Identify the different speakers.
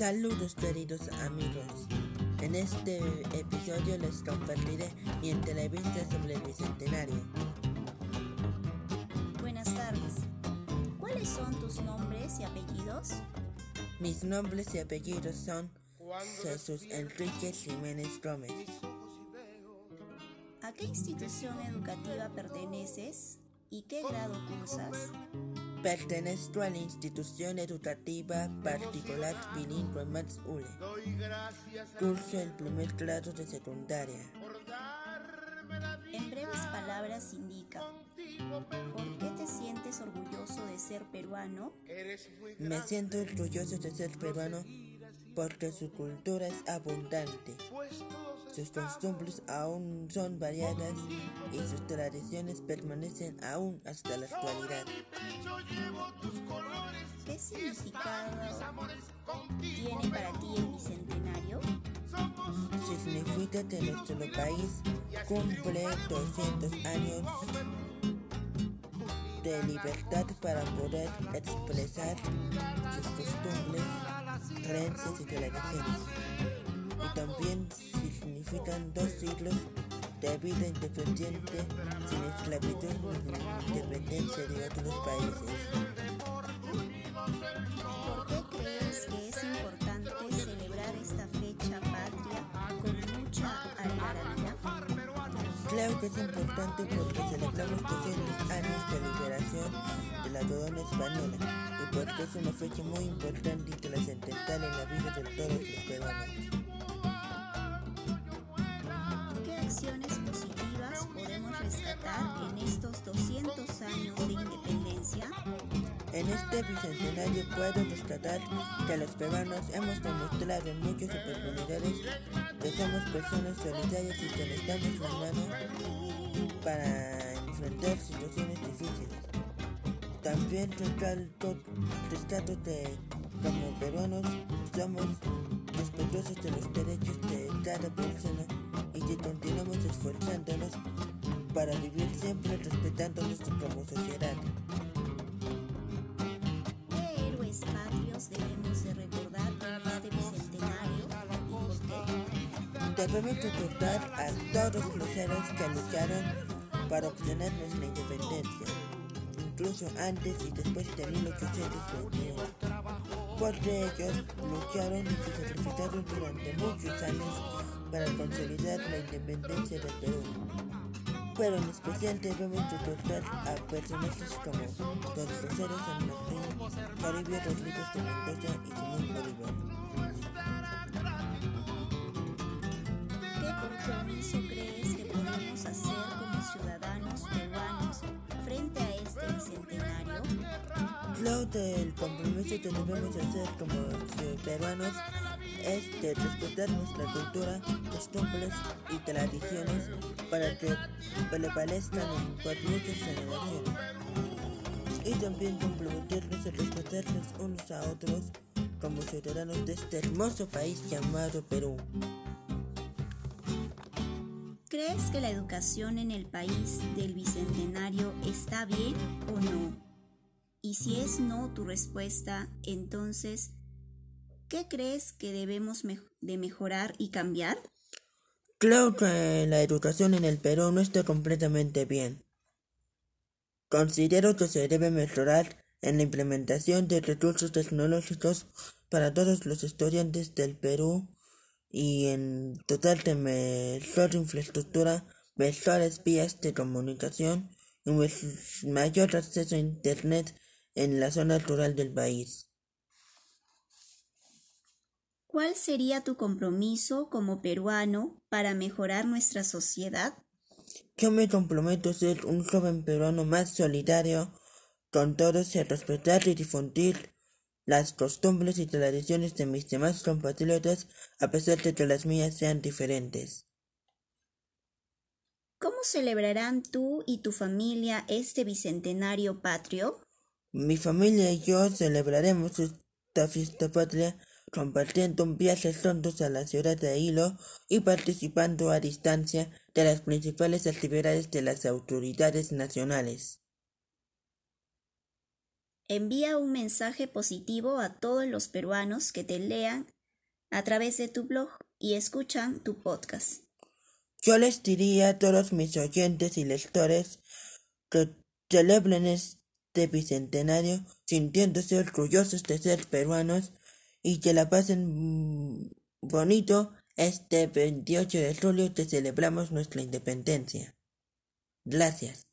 Speaker 1: Saludos queridos amigos. En este episodio les compartiré mi entrevista sobre el Bicentenario.
Speaker 2: Buenas tardes. ¿Cuáles son tus nombres y apellidos?
Speaker 1: Mis nombres y apellidos son Jesús Enrique Jiménez Gómez.
Speaker 2: ¿A qué institución educativa perteneces y qué grado cursas?
Speaker 1: Pertenezco a la institución educativa particular bilingüe Max Ule. Curso el primer grado de secundaria.
Speaker 2: En breves palabras indica, ¿por qué te sientes orgulloso de ser peruano?
Speaker 1: Me siento orgulloso de ser peruano porque su cultura es abundante. Sus costumbres aún son variadas y sus tradiciones permanecen aún hasta la actualidad.
Speaker 2: ¿Qué significado tiene para ti el bicentenario?
Speaker 1: Significa que nuestro país cumple 200 años de libertad para poder expresar sus costumbres, creencias y tradiciones. Y también significan dos siglos de vida independiente sin esclavitud ni independencia de otros países.
Speaker 2: ¿Por qué crees que es importante celebrar esta fecha patria con mucha algarabía?
Speaker 1: Creo que es importante porque celebramos 200 años de liberación de la corona española y porque es una fecha muy importante y trascendental en la vida de todos los peruanos.
Speaker 2: Positivas podemos rescatar en estos 200 años de independencia?
Speaker 1: En este bicentenario puedo rescatar que los peruanos hemos demostrado en muchas oportunidades que somos personas solidarias y que nos damos la mano para enfrentar situaciones difíciles. También rescato, rescato que como peruanos somos respetuosos de los derechos de cada persona que continuamos esforzándonos para vivir siempre respetándonos como sociedad.
Speaker 2: ¿Qué héroes patrios debemos de recordar en este bicentenario y por qué?
Speaker 1: Debemos recordar a todos los héroes que lucharon para obtener nuestra independencia, incluso antes y después de 1821, porque ellos lucharon y se sacrificaron durante muchos años para consolidar la independencia del Perú. Pero en especial debemos recordar a personajes como Don Rosario San Martín, Toribio Rodríguez de Mendoza y Simón Bolívar.
Speaker 2: ¿Qué compromiso
Speaker 1: Creo que el compromiso que debemos hacer como peruanos es de respetar nuestra cultura, costumbres y tradiciones para que prevalezcan por muchas generaciones. Y también comprometernos a respetarnos unos a otros como ciudadanos de este hermoso país llamado Perú.
Speaker 2: ¿Crees que la educación en el país del bicentenario está bien o no? Y si es no tu respuesta, entonces, ¿qué crees que debemos de mejorar y cambiar?
Speaker 1: Creo que la educación en el Perú no está completamente bien. Considero que se debe mejorar en la implementación de recursos tecnológicos para todos los estudiantes del Perú y en dotar de mejor infraestructura, mejores vías de comunicación y mayor acceso a Internet en la zona rural del país.
Speaker 2: ¿Cuál sería tu compromiso como peruano para mejorar nuestra sociedad?
Speaker 1: Yo me comprometo a ser un joven peruano más solidario con todos y a respetar y difundir las costumbres y tradiciones de mis demás compatriotas a pesar de que las mías sean diferentes.
Speaker 2: ¿Cómo celebrarán tú y tu familia este bicentenario patrio?
Speaker 1: Mi familia y yo celebraremos esta fiesta patria compartiendo un viaje juntos a la ciudad de Hilo y participando a distancia de las principales actividades de las autoridades nacionales.
Speaker 2: envía un mensaje positivo a todos los peruanos que te lean a través de tu blog y escuchan tu podcast.
Speaker 1: Yo les diría a todos mis oyentes y lectores que celebren este bicentenario sintiéndose orgullosos de ser peruanos y que la pasen bonito este 28 de julio que celebramos nuestra independencia. Gracias.